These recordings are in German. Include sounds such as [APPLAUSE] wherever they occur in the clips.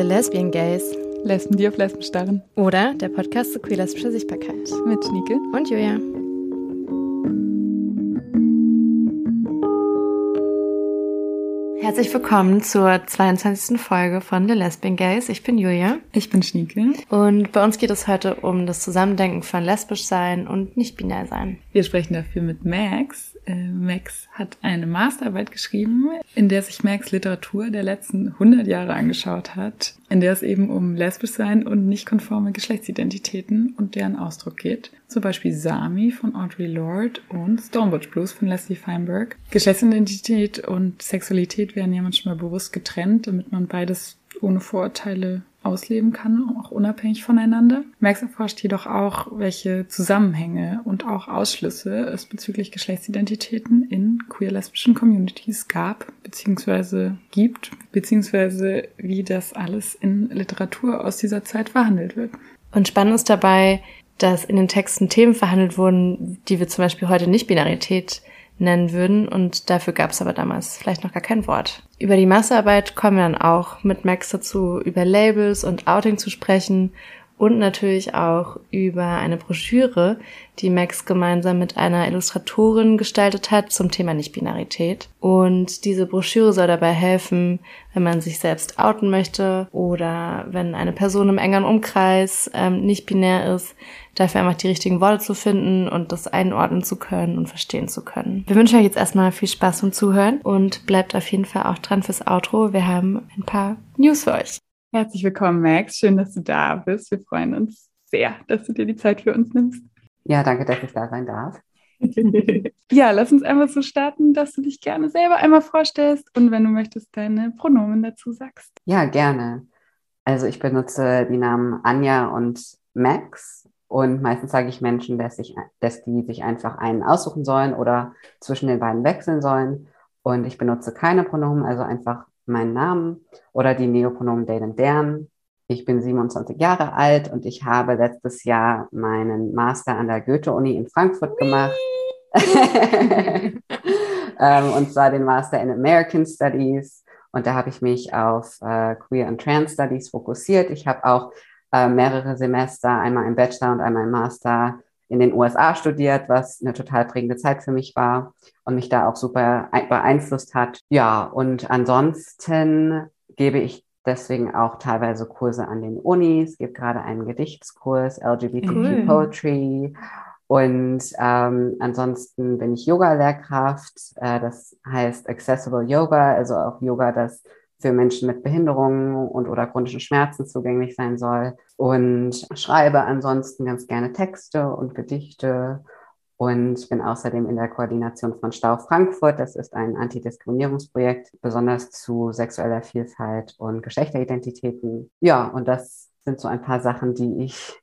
The Lesbian Gays. Lesben, die auf Lesben starren. Oder der Podcast zur queer-lesbischer Sichtbarkeit. Mit Schnieke. Und Julia. Herzlich willkommen zur 22. Folge von The Lesbian Gays. Ich bin Julia. Ich bin Schnieke. Und bei uns geht es heute um das Zusammendenken von lesbisch sein und nicht binär sein. Wir sprechen dafür mit Max. Äh, Max hat eine Masterarbeit geschrieben, in der sich Max Literatur der letzten 100 Jahre angeschaut hat, in der es eben um lesbisch sein und nicht konforme Geschlechtsidentitäten und deren Ausdruck geht. Zum Beispiel Sami von Audre Lorde und Stonewatch Blues von Leslie Feinberg. Geschlechtsidentität und Sexualität werden ja manchmal bewusst getrennt, damit man beides ohne Vorurteile ausleben kann, auch unabhängig voneinander. Max erforscht jedoch auch, welche Zusammenhänge und auch Ausschlüsse es bezüglich Geschlechtsidentitäten in queer-lesbischen Communities gab, beziehungsweise gibt, beziehungsweise wie das alles in Literatur aus dieser Zeit verhandelt wird. Und spannend ist dabei, dass in den Texten Themen verhandelt wurden, die wir zum Beispiel heute nicht Binarität nennen würden und dafür gab es aber damals vielleicht noch gar kein Wort. Über die Massearbeit kommen wir dann auch mit Max dazu, über Labels und Outing zu sprechen und natürlich auch über eine Broschüre, die Max gemeinsam mit einer Illustratorin gestaltet hat zum Thema Nichtbinarität. Und diese Broschüre soll dabei helfen, wenn man sich selbst outen möchte oder wenn eine Person im engeren Umkreis ähm, nicht binär ist, dafür einfach die richtigen Worte zu finden und das einordnen zu können und verstehen zu können. Wir wünschen euch jetzt erstmal viel Spaß zum Zuhören und bleibt auf jeden Fall auch dran fürs Outro. Wir haben ein paar News für euch. Herzlich willkommen, Max. Schön, dass du da bist. Wir freuen uns sehr, dass du dir die Zeit für uns nimmst. Ja, danke, dass ich da sein darf. [LAUGHS] ja, lass uns einmal so starten, dass du dich gerne selber einmal vorstellst und wenn du möchtest, deine Pronomen dazu sagst. Ja, gerne. Also ich benutze die Namen Anja und Max und meistens sage ich Menschen, dass, ich, dass die sich einfach einen aussuchen sollen oder zwischen den beiden wechseln sollen. Und ich benutze keine Pronomen, also einfach meinen Namen oder die Neopronomen they und deren. Ich bin 27 Jahre alt und ich habe letztes Jahr meinen Master an der Goethe-Uni in Frankfurt gemacht. [LAUGHS] ähm, und zwar den Master in American Studies. Und da habe ich mich auf äh, Queer and Trans Studies fokussiert. Ich habe auch äh, mehrere Semester, einmal im Bachelor und einmal im Master in den USA studiert, was eine total prägende Zeit für mich war und mich da auch super beeinflusst hat. Ja, und ansonsten gebe ich deswegen auch teilweise Kurse an den Unis, gebe gerade einen Gedichtskurs, LGBTQ cool. Poetry. Und ähm, ansonsten bin ich Yoga-Lehrkraft. Äh, das heißt Accessible Yoga, also auch Yoga, das für Menschen mit Behinderungen und oder chronischen Schmerzen zugänglich sein soll. Und schreibe ansonsten ganz gerne Texte und Gedichte und bin außerdem in der Koordination von Stau Frankfurt. Das ist ein Antidiskriminierungsprojekt, besonders zu sexueller Vielfalt und Geschlechteridentitäten. Ja, und das sind so ein paar Sachen, die ich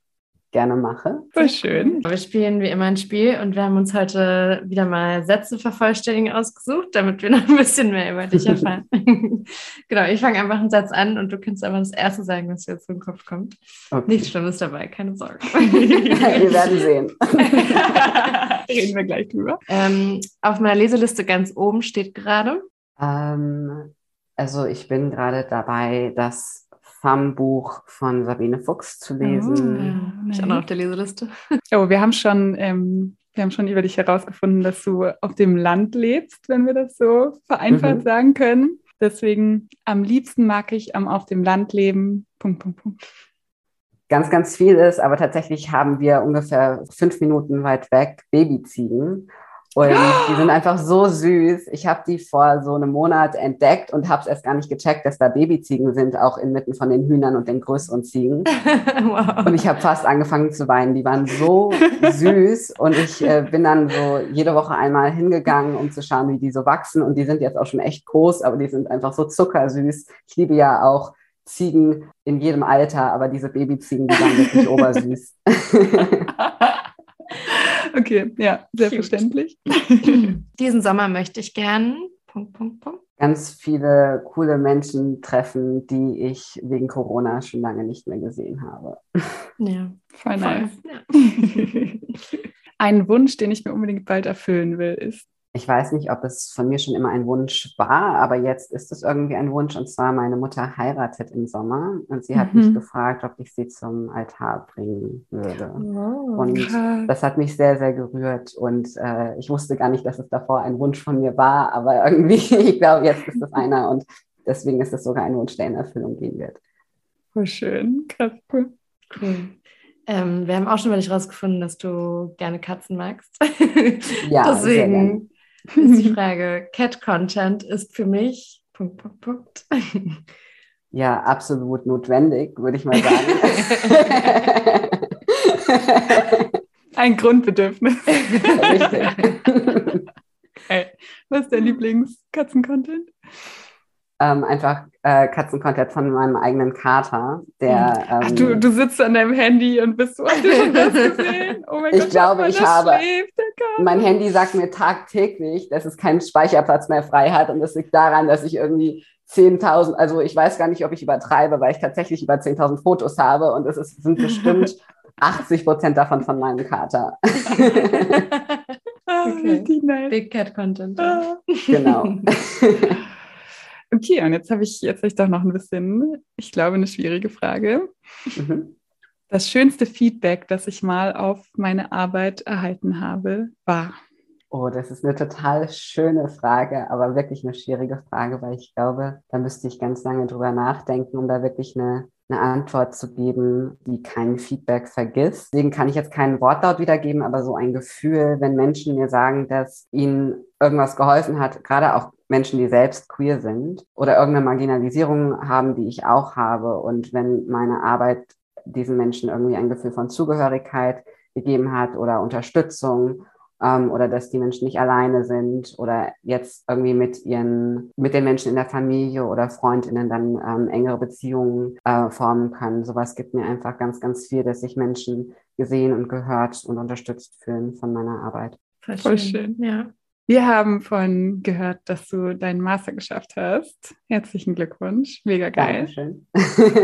gerne mache. Voll schön. Wir spielen wie immer ein Spiel und wir haben uns heute wieder mal Sätze vervollständigen ausgesucht, damit wir noch ein bisschen mehr über dich erfahren. [LAUGHS] genau, ich fange einfach einen Satz an und du kannst einfach das erste sagen, was dir jetzt in den Kopf kommt. Okay. Nichts Schlimmes dabei, keine Sorge. [LAUGHS] wir werden sehen. [LAUGHS] Reden wir gleich drüber. Ähm, auf meiner Leseliste ganz oben steht gerade. Ähm, also ich bin gerade dabei, das FAM-Buch von Sabine Fuchs zu lesen. Oh, ich auch noch auf der Leseliste. [LAUGHS] Oh, wir haben schon, ähm, wir haben schon über dich herausgefunden, dass du auf dem Land lebst, wenn wir das so vereinfacht mhm. sagen können. Deswegen am liebsten mag ich am auf dem Land leben. Punkt, Punkt, Punkt. Ganz, ganz viel ist, aber tatsächlich haben wir ungefähr fünf Minuten weit weg Babyziegen. Und die sind einfach so süß. Ich habe die vor so einem Monat entdeckt und habe es erst gar nicht gecheckt, dass da Babyziegen sind, auch inmitten von den Hühnern und den größeren Ziegen. [LAUGHS] wow. Und ich habe fast angefangen zu weinen. Die waren so süß und ich äh, bin dann so jede Woche einmal hingegangen, um zu schauen, wie die so wachsen. Und die sind jetzt auch schon echt groß, aber die sind einfach so zuckersüß. Ich liebe ja auch Ziegen in jedem Alter, aber diese Babyziegen, die waren wirklich [LAUGHS] obersüß. [LAUGHS] Okay, ja, selbstverständlich. [LAUGHS] Diesen Sommer möchte ich gern. Punkt, Punkt, Punkt. Ganz viele coole Menschen treffen, die ich wegen Corona schon lange nicht mehr gesehen habe. Ja, voll nice. Ja. [LAUGHS] Ein Wunsch, den ich mir unbedingt bald erfüllen will, ist. Ich weiß nicht, ob es von mir schon immer ein Wunsch war, aber jetzt ist es irgendwie ein Wunsch. Und zwar, meine Mutter heiratet im Sommer und sie hat mhm. mich gefragt, ob ich sie zum Altar bringen würde. Oh, und krass. das hat mich sehr, sehr gerührt. Und äh, ich wusste gar nicht, dass es davor ein Wunsch von mir war, aber [LAUGHS] irgendwie, ich glaube, jetzt ist es einer und deswegen ist es sogar ein Wunsch, der in Erfüllung gehen wird. Oh, schön. Krass, cool. Cool. Ähm, wir haben auch schon mal nicht rausgefunden, dass du gerne Katzen magst. [LAUGHS] Ja, deswegen ist die [LAUGHS] Frage, Cat-Content ist für mich Punkt, Punkt, Punkt. Ja, absolut notwendig, würde ich mal sagen. [LAUGHS] Ein Grundbedürfnis. Richtig. [LAUGHS] Hey, was ist dein Lieblings-Katzen-Content? Ähm, einfach äh, Katzencontent von meinem eigenen Kater, der. Ähm, Ach, du, du sitzt an deinem Handy und bist so, hast du schon das [LAUGHS] gesehen? Oh mein ich Gott, glaube, ich habe. Schläft, mein Handy sagt mir tagtäglich, dass es keinen Speicherplatz mehr frei hat und das liegt daran, dass ich irgendwie 10.000, also ich weiß gar nicht, ob ich übertreibe, weil ich tatsächlich über 10.000 Fotos habe und es ist, sind bestimmt [LAUGHS] 80 Prozent davon von meinem Kater. [LAUGHS] Ah, okay. Big Cat Content. Ah. Genau. Okay, und jetzt habe ich jetzt hab ich doch noch ein bisschen, ich glaube, eine schwierige Frage. Mhm. Das schönste Feedback, das ich mal auf meine Arbeit erhalten habe, war. Oh, das ist eine total schöne Frage, aber wirklich eine schwierige Frage, weil ich glaube, da müsste ich ganz lange drüber nachdenken, um da wirklich eine, eine Antwort zu geben, die kein Feedback vergisst. Deswegen kann ich jetzt keinen Wortlaut wiedergeben, aber so ein Gefühl, wenn Menschen mir sagen, dass ihnen irgendwas geholfen hat, gerade auch Menschen, die selbst queer sind oder irgendeine Marginalisierung haben, die ich auch habe. Und wenn meine Arbeit diesen Menschen irgendwie ein Gefühl von Zugehörigkeit gegeben hat oder Unterstützung ähm, oder dass die Menschen nicht alleine sind oder jetzt irgendwie mit ihren, mit den Menschen in der Familie oder Freundinnen dann ähm, engere Beziehungen äh, formen können. Sowas gibt mir einfach ganz, ganz viel, dass sich Menschen gesehen und gehört und unterstützt fühlen von meiner Arbeit. Voll schön. Ja. Wir haben von gehört, dass du deinen Master geschafft hast. Herzlichen Glückwunsch, mega geil. Dankeschön.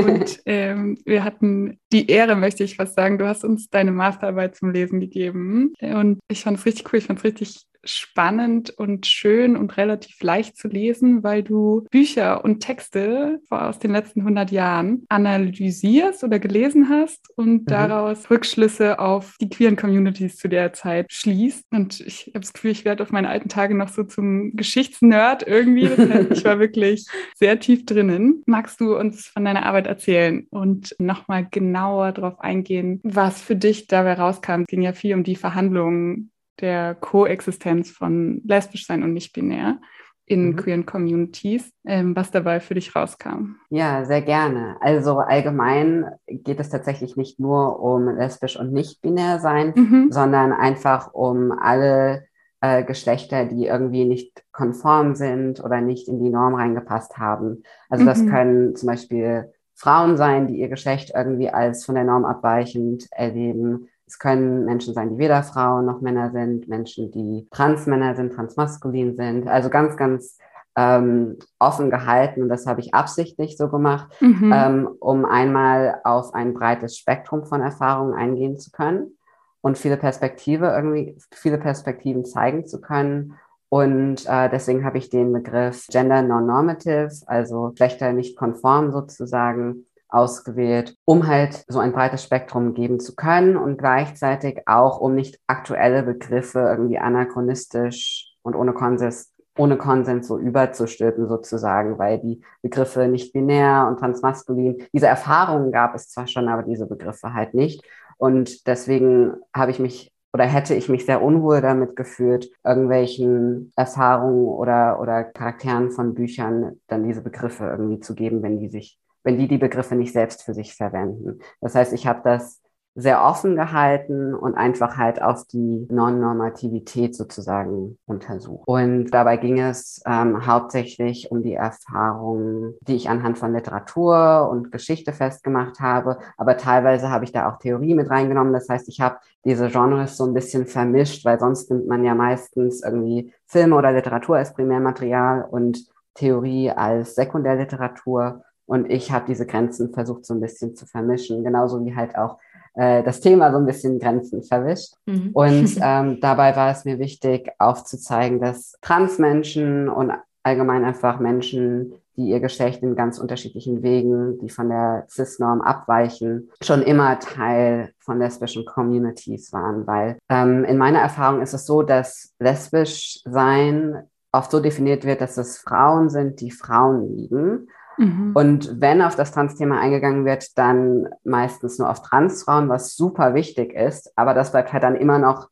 Und [LAUGHS] ähm, wir hatten die Ehre, möchte ich fast sagen, du hast uns deine Masterarbeit zum Lesen gegeben. Und ich fand es richtig cool, ich fand es richtig spannend und schön und relativ leicht zu lesen, weil du Bücher und Texte aus den letzten 100 Jahren analysierst oder gelesen hast und mhm. daraus Rückschlüsse auf die queeren Communities zu der Zeit schließt. Und ich habe das Gefühl, ich werde auf meine alten Tage noch so zum Geschichtsnerd irgendwie. Das heißt, ich war wirklich [LAUGHS] sehr tief drinnen. Magst du uns von deiner Arbeit erzählen und nochmal genauer darauf eingehen, was für dich dabei rauskam? Es ging ja viel um die Verhandlungen der Koexistenz von lesbisch sein und nicht binär in mhm. queeren Communities, ähm, was dabei für dich rauskam. Ja, sehr gerne. Also allgemein geht es tatsächlich nicht nur um lesbisch und nicht binär sein, mhm. sondern einfach um alle äh, Geschlechter, die irgendwie nicht konform sind oder nicht in die Norm reingepasst haben. Also mhm. das können zum Beispiel Frauen sein, die ihr Geschlecht irgendwie als von der Norm abweichend erleben es können Menschen sein, die weder Frauen noch Männer sind, Menschen, die Transmänner sind, transmaskulin sind. Also ganz, ganz ähm, offen gehalten und das habe ich absichtlich so gemacht, mhm. ähm, um einmal auf ein breites Spektrum von Erfahrungen eingehen zu können und viele Perspektive irgendwie, viele Perspektiven zeigen zu können. Und äh, deswegen habe ich den Begriff Gender Non-Normative, also Geschlechter nicht konform sozusagen, ausgewählt, um halt so ein breites Spektrum geben zu können und gleichzeitig auch, um nicht aktuelle Begriffe irgendwie anachronistisch und ohne Konsens ohne Konsens so überzustülpen sozusagen, weil die Begriffe nicht binär und transmaskulin, diese Erfahrungen gab es zwar schon, aber diese Begriffe halt nicht. Und deswegen habe ich mich oder hätte ich mich sehr unwohl damit gefühlt, irgendwelchen Erfahrungen oder, oder Charakteren von Büchern dann diese Begriffe irgendwie zu geben, wenn die sich wenn die die Begriffe nicht selbst für sich verwenden. Das heißt, ich habe das sehr offen gehalten und einfach halt auf die Non-Normativität sozusagen untersucht. Und dabei ging es ähm, hauptsächlich um die Erfahrungen, die ich anhand von Literatur und Geschichte festgemacht habe. Aber teilweise habe ich da auch Theorie mit reingenommen. Das heißt, ich habe diese Genres so ein bisschen vermischt, weil sonst nimmt man ja meistens irgendwie Filme oder Literatur als Primärmaterial und Theorie als Sekundärliteratur. Und ich habe diese Grenzen versucht so ein bisschen zu vermischen, genauso wie halt auch äh, das Thema so ein bisschen Grenzen verwischt. Mhm. Und [LAUGHS] ähm, dabei war es mir wichtig, aufzuzeigen, dass Transmenschen und allgemein einfach Menschen, die ihr Geschlecht in ganz unterschiedlichen Wegen, die von der CIS-Norm abweichen, schon immer Teil von lesbischen Communities waren. Weil ähm, in meiner Erfahrung ist es so, dass lesbisch sein oft so definiert wird, dass es Frauen sind, die Frauen lieben. Mhm. Und wenn auf das Trans-Thema eingegangen wird, dann meistens nur auf Transfrauen, was super wichtig ist. Aber das bleibt halt dann immer noch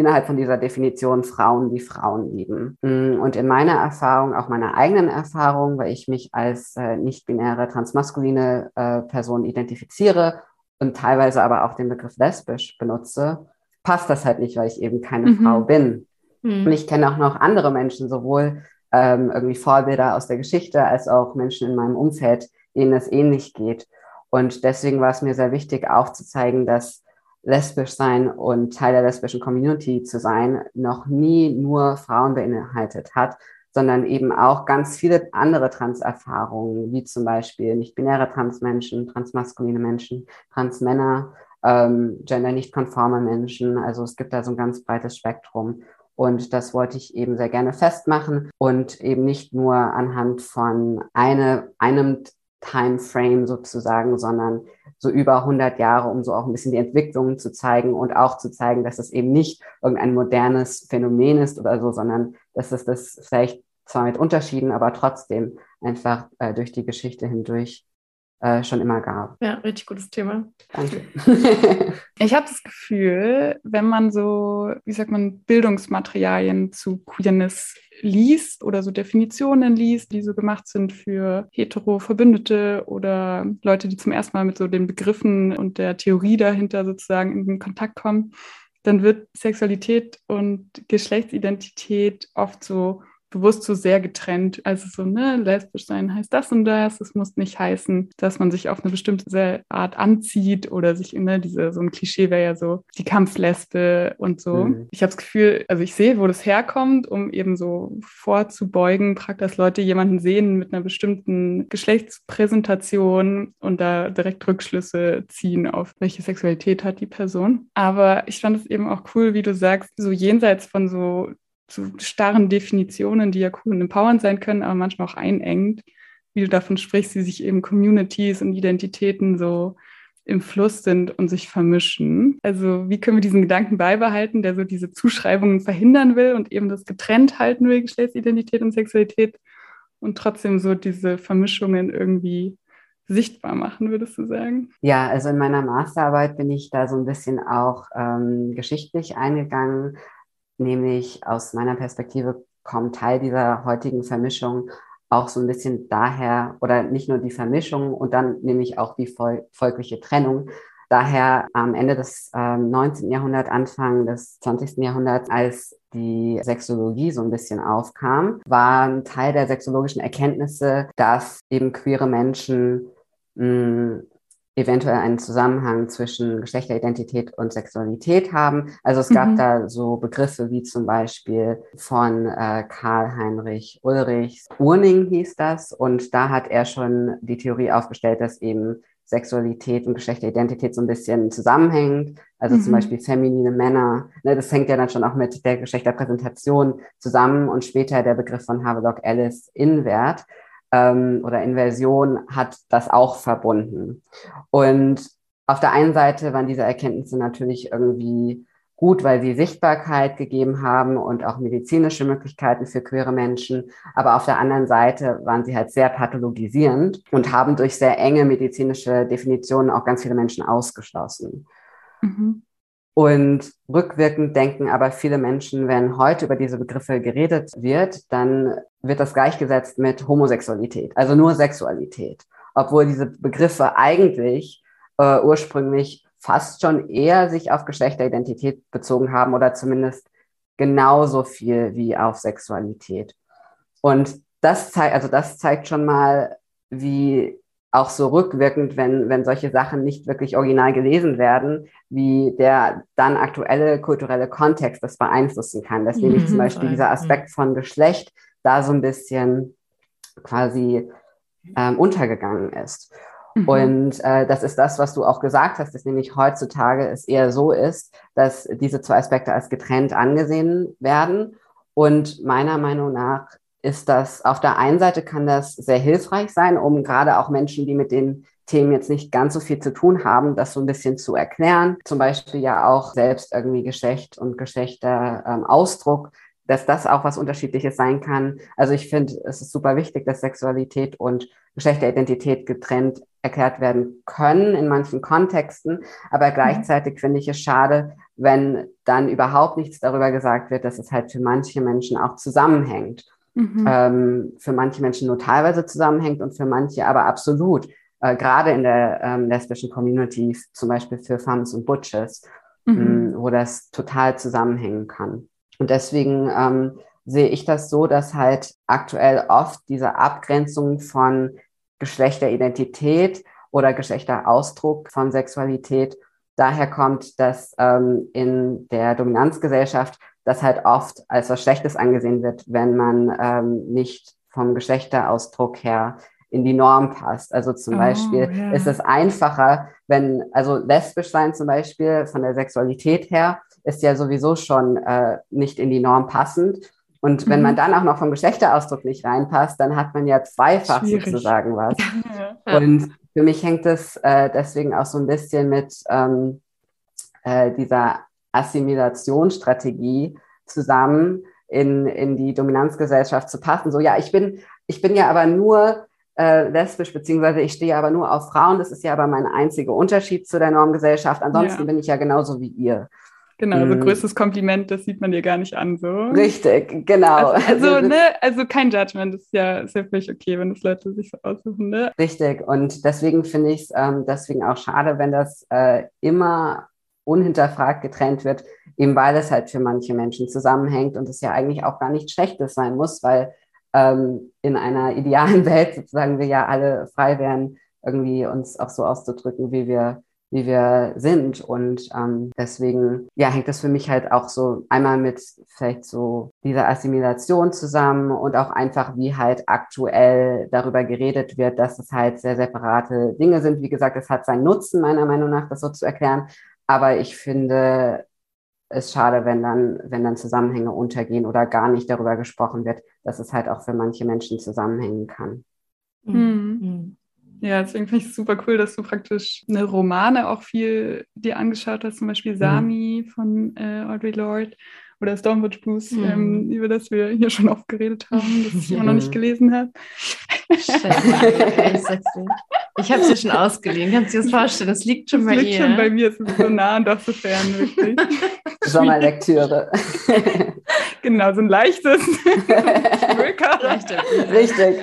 innerhalb von dieser Definition Frauen, die Frauen lieben. Mm, und in meiner Erfahrung, auch meiner eigenen Erfahrung, weil ich mich als äh, nicht-binäre transmaskuline äh, Person identifiziere und teilweise aber auch den Begriff lesbisch benutze, passt das halt nicht, weil ich eben keine mhm. Frau bin. Mhm. Und ich kenne auch noch andere Menschen, sowohl ähm, irgendwie Vorbilder aus der Geschichte als auch Menschen in meinem Umfeld, denen es ähnlich geht. Und deswegen war es mir sehr wichtig aufzuzeigen, dass lesbisch sein und Teil der lesbischen Community zu sein noch nie nur Frauen beinhaltet hat, sondern eben auch ganz viele andere Transerfahrungen, wie zum Beispiel nicht-binäre Transmenschen, transmaskuline Menschen, Transmänner, ähm, gender nicht konforme Menschen. Also es gibt da so ein ganz breites Spektrum. Und das wollte ich eben sehr gerne festmachen und eben nicht nur anhand von eine, einem Timeframe sozusagen, sondern so über 100 Jahre, um so auch ein bisschen die Entwicklungen zu zeigen und auch zu zeigen, dass es eben nicht irgendein modernes Phänomen ist oder so, sondern dass es das vielleicht zwar mit Unterschieden, aber trotzdem einfach äh, durch die Geschichte hindurch äh, schon immer gab. Ja, richtig gutes Thema. Danke. [LAUGHS] ich habe das Gefühl, wenn man so, wie sagt man, Bildungsmaterialien zu Queerness liest oder so Definitionen liest, die so gemacht sind für hetero-Verbündete oder Leute, die zum ersten Mal mit so den Begriffen und der Theorie dahinter sozusagen in Kontakt kommen, dann wird Sexualität und Geschlechtsidentität oft so bewusst so sehr getrennt. Also so, ne, lesbisch sein heißt das und das. Es muss nicht heißen, dass man sich auf eine bestimmte Art anzieht oder sich, ne, diese, so ein Klischee wäre ja so die Kampflesbe und so. Mhm. Ich habe das Gefühl, also ich sehe, wo das herkommt, um eben so vorzubeugen, praktisch, dass Leute jemanden sehen mit einer bestimmten Geschlechtspräsentation und da direkt Rückschlüsse ziehen auf welche Sexualität hat die Person. Aber ich fand es eben auch cool, wie du sagst, so jenseits von so zu starren Definitionen, die ja cool und empowernd sein können, aber manchmal auch einengt, wie du davon sprichst, wie sich eben Communities und Identitäten so im Fluss sind und sich vermischen. Also wie können wir diesen Gedanken beibehalten, der so diese Zuschreibungen verhindern will und eben das getrennt halten will, Geschlechtsidentität und Sexualität und trotzdem so diese Vermischungen irgendwie sichtbar machen, würdest du sagen? Ja, also in meiner Masterarbeit bin ich da so ein bisschen auch ähm, geschichtlich eingegangen nämlich aus meiner Perspektive kommt Teil dieser heutigen Vermischung auch so ein bisschen daher, oder nicht nur die Vermischung und dann nämlich auch die fol folgliche Trennung. Daher am Ende des äh, 19. Jahrhunderts, Anfang des 20. Jahrhunderts, als die Sexologie so ein bisschen aufkam, war ein Teil der sexologischen Erkenntnisse, dass eben queere Menschen mh, eventuell einen Zusammenhang zwischen Geschlechteridentität und Sexualität haben. Also es gab mhm. da so Begriffe wie zum Beispiel von äh, Karl-Heinrich Ulrich, Urning hieß das, und da hat er schon die Theorie aufgestellt, dass eben Sexualität und Geschlechteridentität so ein bisschen zusammenhängt. Also mhm. zum Beispiel feminine Männer. Ne, das hängt ja dann schon auch mit der Geschlechterpräsentation zusammen und später der Begriff von Havelock Ellis Invert ähm, oder Inversion hat das auch verbunden. Und auf der einen Seite waren diese Erkenntnisse natürlich irgendwie gut, weil sie Sichtbarkeit gegeben haben und auch medizinische Möglichkeiten für queere Menschen. Aber auf der anderen Seite waren sie halt sehr pathologisierend und haben durch sehr enge medizinische Definitionen auch ganz viele Menschen ausgeschlossen. Mhm. Und rückwirkend denken aber viele Menschen, wenn heute über diese Begriffe geredet wird, dann wird das gleichgesetzt mit Homosexualität, also nur Sexualität. Obwohl diese Begriffe eigentlich äh, ursprünglich fast schon eher sich auf Geschlechteridentität bezogen haben oder zumindest genauso viel wie auf Sexualität. Und das zeigt, also das zeigt schon mal, wie auch so rückwirkend, wenn, wenn solche Sachen nicht wirklich original gelesen werden, wie der dann aktuelle kulturelle Kontext das beeinflussen kann. Dass nämlich zum mhm, Beispiel dieser Aspekt von Geschlecht da so ein bisschen quasi ähm, untergegangen ist. Mhm. Und äh, das ist das, was du auch gesagt hast, dass nämlich heutzutage es eher so ist, dass diese zwei Aspekte als getrennt angesehen werden. Und meiner Meinung nach ist das, auf der einen Seite kann das sehr hilfreich sein, um gerade auch Menschen, die mit den Themen jetzt nicht ganz so viel zu tun haben, das so ein bisschen zu erklären. Zum Beispiel ja auch selbst irgendwie Geschlecht und Geschlechterausdruck, ähm, dass das auch was Unterschiedliches sein kann. Also ich finde, es ist super wichtig, dass Sexualität und Geschlechteridentität getrennt erklärt werden können in manchen Kontexten. Aber gleichzeitig finde ich es schade, wenn dann überhaupt nichts darüber gesagt wird, dass es halt für manche Menschen auch zusammenhängt. Mhm. Ähm, für manche Menschen nur teilweise zusammenhängt und für manche aber absolut. Äh, gerade in der ähm, lesbischen Community, zum Beispiel für Femmes und Butches, mhm. mh, wo das total zusammenhängen kann. Und deswegen ähm, sehe ich das so, dass halt aktuell oft diese Abgrenzung von Geschlechteridentität oder Geschlechterausdruck von Sexualität daher kommt, dass ähm, in der Dominanzgesellschaft das halt oft als was Schlechtes angesehen wird, wenn man ähm, nicht vom Geschlechterausdruck her in die Norm passt. Also zum oh, Beispiel yeah. ist es einfacher, wenn, also lesbisch sein zum Beispiel von der Sexualität her ist ja sowieso schon äh, nicht in die Norm passend. Und wenn mhm. man dann auch noch vom Geschlechterausdruck nicht reinpasst, dann hat man ja zweifach Schwierig. sozusagen was. [LAUGHS] ja. Und für mich hängt es äh, deswegen auch so ein bisschen mit ähm, äh, dieser Assimilationsstrategie zusammen, in, in die Dominanzgesellschaft zu passen. So, ja, ich bin, ich bin ja aber nur äh, lesbisch, beziehungsweise ich stehe aber nur auf Frauen. Das ist ja aber mein einziger Unterschied zu der Normgesellschaft. Ansonsten ja. bin ich ja genauso wie ihr. Genau, so mhm. größtes Kompliment, das sieht man dir gar nicht an. So. Richtig, genau. Also, also, ne, also kein Judgment, das ist ja, ist ja völlig okay, wenn das Leute sich so aussuchen. Ne? Richtig, und deswegen finde ich es ähm, deswegen auch schade, wenn das äh, immer unhinterfragt getrennt wird, eben weil es halt für manche Menschen zusammenhängt und es ja eigentlich auch gar nichts Schlechtes sein muss, weil ähm, in einer [LAUGHS] idealen Welt sozusagen wir ja alle frei wären, irgendwie uns auch so auszudrücken, wie wir wie wir sind. Und ähm, deswegen, ja, hängt das für mich halt auch so einmal mit vielleicht so dieser Assimilation zusammen und auch einfach, wie halt aktuell darüber geredet wird, dass es halt sehr separate Dinge sind. Wie gesagt, es hat seinen Nutzen, meiner Meinung nach, das so zu erklären. Aber ich finde es schade, wenn dann, wenn dann Zusammenhänge untergehen oder gar nicht darüber gesprochen wird, dass es halt auch für manche Menschen zusammenhängen kann. Mhm. mhm. Ja, deswegen finde ich es super cool, dass du praktisch eine Romane auch viel dir angeschaut hast, zum Beispiel mhm. Sami mhm. von äh, Audre Lorde oder Stormwatch Blues, mhm. ähm, über das wir hier schon [LAUGHS] oft geredet haben, das ich immer noch [LAUGHS] nicht gelesen habe. [LAUGHS] Ich habe es dir schon ausgeliehen. Kannst du dir das vorstellen? Das liegt schon das bei liegt ihr. schon bei mir. Es ist so nah und doch so fern, wirklich. [LAUGHS] Sommerlektüre. [LAUGHS] genau, so ein leichtes [LAUGHS] Richtig.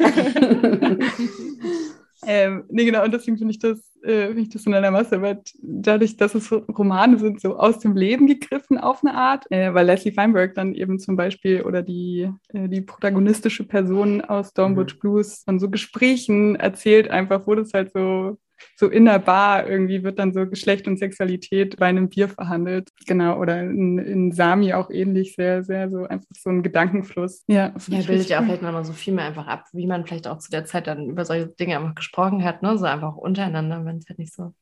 Ähm, nee, genau, und deswegen finde ich das, äh, finde ich das in einer Masterarbeit, dadurch, dass es Romane sind, so aus dem Leben gegriffen auf eine Art, äh, weil Leslie Feinberg dann eben zum Beispiel oder die, äh, die protagonistische Person aus Stormwatch mhm. Blues von so Gesprächen erzählt, einfach, wo das halt so so in der Bar irgendwie wird dann so Geschlecht und Sexualität bei einem Bier verhandelt. Genau, oder in, in Sami auch ähnlich, sehr, sehr so einfach so ein Gedankenfluss. Ja, ja bildet ja auch vielleicht nochmal so viel mehr einfach ab, wie man vielleicht auch zu der Zeit dann über solche Dinge einfach gesprochen hat, ne? So einfach untereinander, wenn es halt nicht so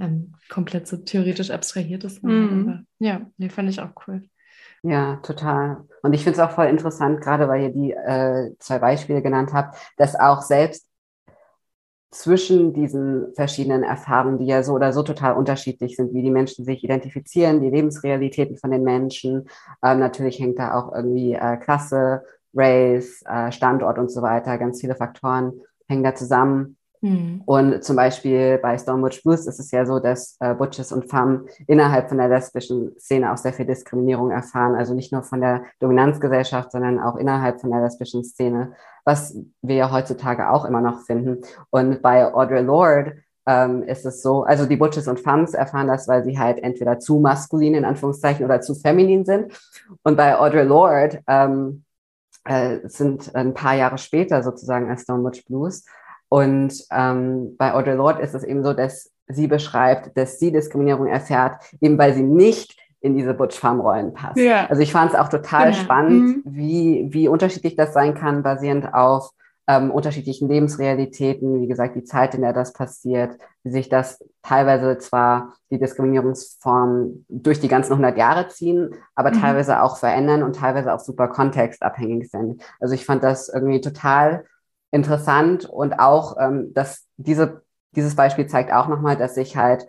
ähm, komplett so theoretisch abstrahiert ist. Mhm. ja, nee, fand ich auch cool. Ja, total. Und ich finde es auch voll interessant, gerade weil ihr die äh, zwei Beispiele genannt habt, dass auch selbst zwischen diesen verschiedenen Erfahrungen, die ja so oder so total unterschiedlich sind, wie die Menschen sich identifizieren, die Lebensrealitäten von den Menschen. Ähm, natürlich hängt da auch irgendwie äh, Klasse, Race, äh, Standort und so weiter, ganz viele Faktoren hängen da zusammen. Mhm. Und zum Beispiel bei Stonewatch Blues ist es ja so, dass äh, Butches und Femmes innerhalb von der lesbischen Szene auch sehr viel Diskriminierung erfahren. Also nicht nur von der Dominanzgesellschaft, sondern auch innerhalb von der lesbischen Szene, was wir ja heutzutage auch immer noch finden. Und bei Audre Lorde ähm, ist es so, also die Butches und Femmes erfahren das, weil sie halt entweder zu maskulin in Anführungszeichen oder zu feminin sind. Und bei Audre Lorde ähm, äh, sind ein paar Jahre später sozusagen als Stonewatch Blues und ähm, bei Audre Lorde ist es eben so, dass sie beschreibt, dass sie Diskriminierung erfährt, eben weil sie nicht in diese Butch-Farm-Rollen passt. Ja. Also ich fand es auch total ja. spannend, mhm. wie, wie unterschiedlich das sein kann, basierend auf ähm, unterschiedlichen Lebensrealitäten, wie gesagt, die Zeit, in der das passiert, wie sich das teilweise zwar die Diskriminierungsformen durch die ganzen 100 Jahre ziehen, aber mhm. teilweise auch verändern und teilweise auch super kontextabhängig sind. Also ich fand das irgendwie total interessant und auch, ähm, dass diese, dieses Beispiel zeigt auch nochmal, dass sich halt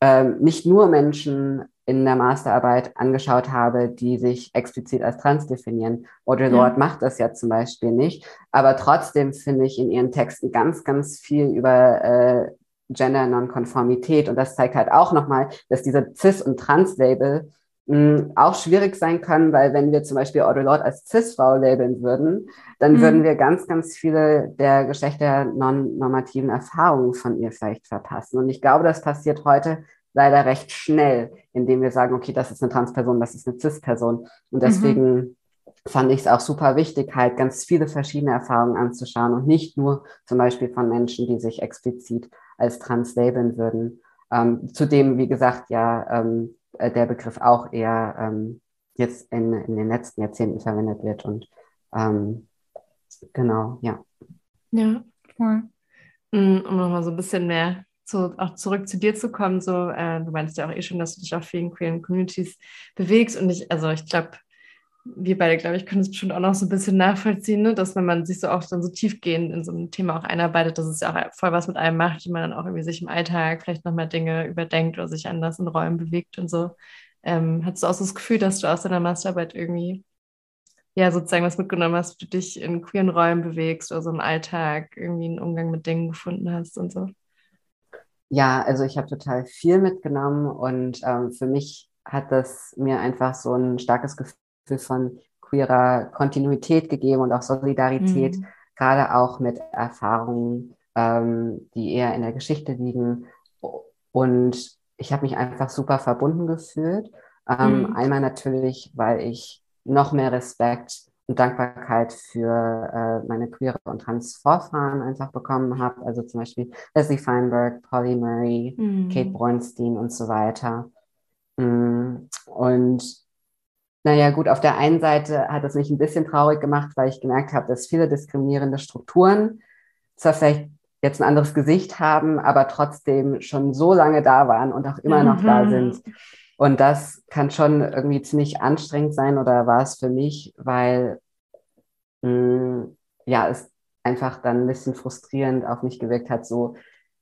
ähm, nicht nur Menschen in der Masterarbeit angeschaut habe, die sich explizit als trans definieren. Audre Lorde ja. macht das ja zum Beispiel nicht. Aber trotzdem finde ich in ihren Texten ganz, ganz viel über äh, Gender-Nonkonformität. Und das zeigt halt auch nochmal, dass diese Cis- und Trans-Label hm, auch schwierig sein können, weil wenn wir zum Beispiel Audre als Cis-Frau labeln würden, dann mhm. würden wir ganz, ganz viele der geschlechternormativen Erfahrungen von ihr vielleicht verpassen. Und ich glaube, das passiert heute leider recht schnell, indem wir sagen, okay, das ist eine Transperson, das ist eine Cis-Person. Und deswegen mhm. fand ich es auch super wichtig, halt ganz viele verschiedene Erfahrungen anzuschauen und nicht nur zum Beispiel von Menschen, die sich explizit als trans labeln würden. Ähm, zudem, wie gesagt, ja, ähm, äh, der Begriff auch eher ähm, jetzt in, in den letzten Jahrzehnten verwendet wird und ähm, genau, ja. Ja, voll. Mm, um nochmal so ein bisschen mehr zu, auch zurück zu dir zu kommen, so, äh, du meinst ja auch eh schon, dass du dich auf vielen queeren Communities bewegst und ich, also ich glaube, wir beide, glaube ich, können es bestimmt auch noch so ein bisschen nachvollziehen, ne? dass wenn man sich so auch dann so tiefgehend in so ein Thema auch einarbeitet, dass es ja auch voll was mit einem macht und man dann auch irgendwie sich im Alltag vielleicht nochmal Dinge überdenkt oder sich anders in Räumen bewegt und so. Ähm, hast du auch so das Gefühl, dass du aus deiner Masterarbeit irgendwie ja sozusagen was mitgenommen hast, du dich in queeren Räumen bewegst oder so im Alltag irgendwie einen Umgang mit Dingen gefunden hast und so? Ja, also ich habe total viel mitgenommen und ähm, für mich hat das mir einfach so ein starkes Gefühl von queerer Kontinuität gegeben und auch Solidarität, mhm. gerade auch mit Erfahrungen, ähm, die eher in der Geschichte liegen. Und ich habe mich einfach super verbunden gefühlt. Ähm, mhm. Einmal natürlich, weil ich noch mehr Respekt und Dankbarkeit für äh, meine queere und trans Vorfahren einfach bekommen habe. Also zum Beispiel Leslie Feinberg, Polly Murray, mhm. Kate Bornstein und so weiter. Mm, und naja, gut, auf der einen Seite hat es mich ein bisschen traurig gemacht, weil ich gemerkt habe, dass viele diskriminierende Strukturen zwar vielleicht jetzt ein anderes Gesicht haben, aber trotzdem schon so lange da waren und auch immer noch mhm. da sind. Und das kann schon irgendwie ziemlich anstrengend sein oder war es für mich, weil mh, mm, ja, es einfach dann ein bisschen frustrierend auf mich gewirkt hat, so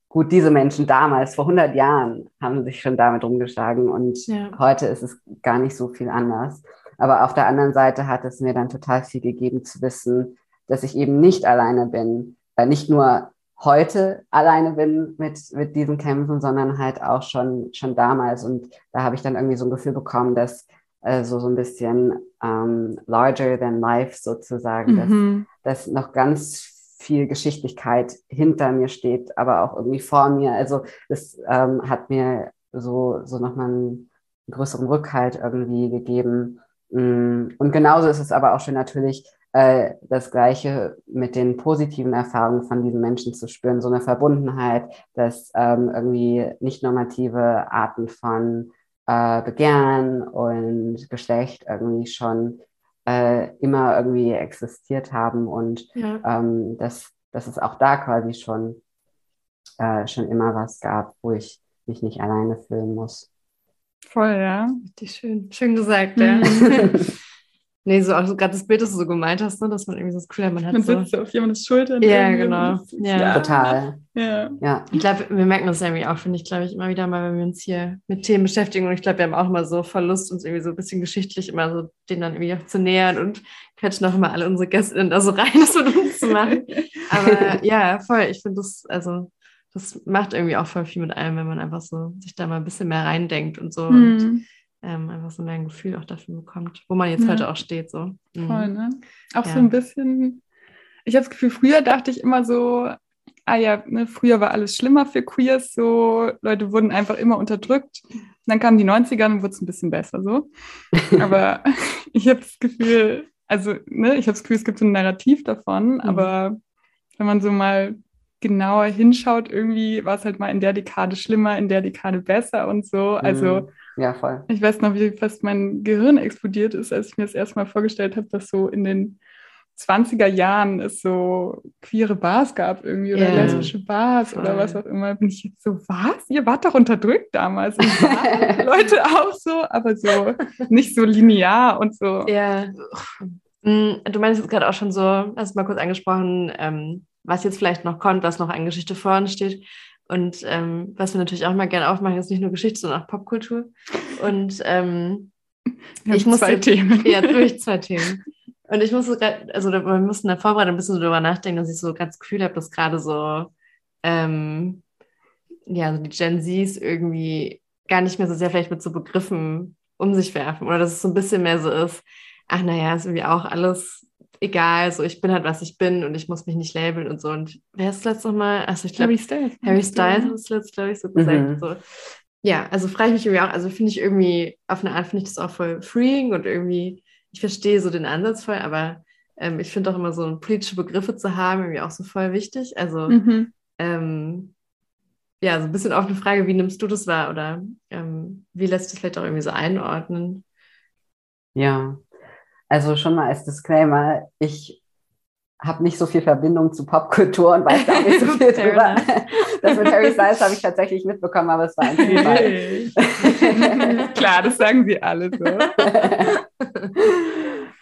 gut, diese Menschen damals, vor 100 Jahren, haben sich schon damit rumgeschlagen und ja. heute ist es gar nicht so viel anders. Aber auf der anderen Seite hat es mir dann total viel gegeben zu wissen, dass ich eben nicht alleine bin, äh, nicht nur heute alleine bin mit, mit diesen Kämpfen, sondern halt auch schon, schon damals. Und da habe ich dann irgendwie so ein Gefühl bekommen, dass also so ein bisschen ähm, larger than life sozusagen, mhm. dass, dass noch ganz viel Geschichtlichkeit hinter mir steht, aber auch irgendwie vor mir. Also das ähm, hat mir so, so nochmal einen größeren Rückhalt irgendwie gegeben. Mm, und genauso ist es aber auch schon natürlich, äh, das Gleiche mit den positiven Erfahrungen von diesen Menschen zu spüren, so eine Verbundenheit, dass ähm, irgendwie nicht normative Arten von äh, Begehren und Geschlecht irgendwie schon äh, immer irgendwie existiert haben und ja. ähm, dass, dass es auch da quasi schon, äh, schon immer was gab, wo ich mich nicht alleine fühlen muss. Voll, ja. Richtig schön. Schön gesagt, ja. [LAUGHS] [LAUGHS] Mhm. Nee, so auch so, gerade das Bild, das du so gemeint hast, ne, dass man irgendwie so das Gefühl hat, man hat man so... sitzt so auf jemandes Schultern. Ja, genau. Ja. ja. Total. Ja. ja. Ich glaube, wir merken das irgendwie auch, finde ich, glaube ich, immer wieder mal, wenn wir uns hier mit Themen beschäftigen. Und ich glaube, wir haben auch immer so Verlust, uns irgendwie so ein bisschen geschichtlich immer so denen dann irgendwie auch zu nähern und quetschen auch immer alle unsere Gäste da so rein, [LAUGHS] das mit uns zu machen. Aber [LAUGHS] ja, voll. Ich finde das, also das macht irgendwie auch voll viel mit einem, wenn man einfach so sich da mal ein bisschen mehr reindenkt und so. Mhm. Und ähm, einfach so mehr ein Gefühl auch dafür bekommt, wo man jetzt ja. heute auch steht. So. Mhm. Voll, ne? Auch ja. so ein bisschen, ich habe das Gefühl, früher dachte ich immer so, ah ja, ne, früher war alles schlimmer für Queers, so Leute wurden einfach immer unterdrückt. Und dann kamen die 90er und wurde es ein bisschen besser so. [LAUGHS] Aber [LAUGHS] ich habe das Gefühl, also ne, ich habe das Gefühl, es gibt so ein Narrativ davon, mhm. aber wenn man so mal genauer hinschaut, irgendwie war es halt mal in der Dekade schlimmer, in der Dekade besser und so. Also mhm. Ja, voll. Ich weiß noch, wie fast mein Gehirn explodiert ist, als ich mir das erstmal vorgestellt habe, dass so in den 20er Jahren es so queere Bars gab irgendwie oder Ja. lesbische Bars Voll. oder was auch immer, bin ich jetzt so, was? Ihr wart doch unterdrückt damals. Und waren [LAUGHS] Leute auch so, aber so nicht so linear und so. Ja. Mm, Du meinst jetzt gerade auch schon so, hast mal kurz angesprochen, ähm, was jetzt vielleicht noch kommt, was noch an Geschichte vor uns steht. Und ähm, was wir natürlich auch mal gerne aufmachen, ist nicht nur Geschichte, sondern auch Popkultur. Und ähm, Ich musste- zwei Themen. [LAUGHS] ja, durch zwei Themen. Und ich musste gerade, also wir mussten in der Vorbereitung ein bisschen so drüber nachdenken, dass ich so ganz Gefühl habe, dass gerade so, ähm, ja, so die Gen Zs irgendwie gar nicht mehr so sehr vielleicht mit so Begriffen um sich werfen. Oder dass es so ein bisschen mehr so ist, ach naja, ist irgendwie auch alles egal, so ich bin halt, was ich bin und ich muss mich nicht labeln und so. Und wer ist das letzte Mal? Also ich glaube, Harry Styles. Harry Styles hat es letztes, glaube ich, so gesagt. Mhm. So. Ja, also frage ich mich irgendwie auch, also finde ich irgendwie, auf eine Art finde ich das auch voll freeing und irgendwie, ich verstehe so den Ansatz voll, aber ähm, ich finde auch immer so politische Begriffe zu haben, irgendwie auch so voll wichtig. Also Mhm. ähm, ja, so ein bisschen offene Frage, wie nimmst du das wahr oder ähm, wie lässt du es vielleicht auch irgendwie so einordnen? Ja, also schon mal als Disclaimer, ich habe nicht so viel Verbindung zu Popkultur und weiß auch nicht so [LAUGHS] viel drüber. Das mit Harry Styles habe ich tatsächlich mitbekommen, aber es war ein [LAUGHS] Zufall. [LAUGHS] Klar, das sagen sie alle so.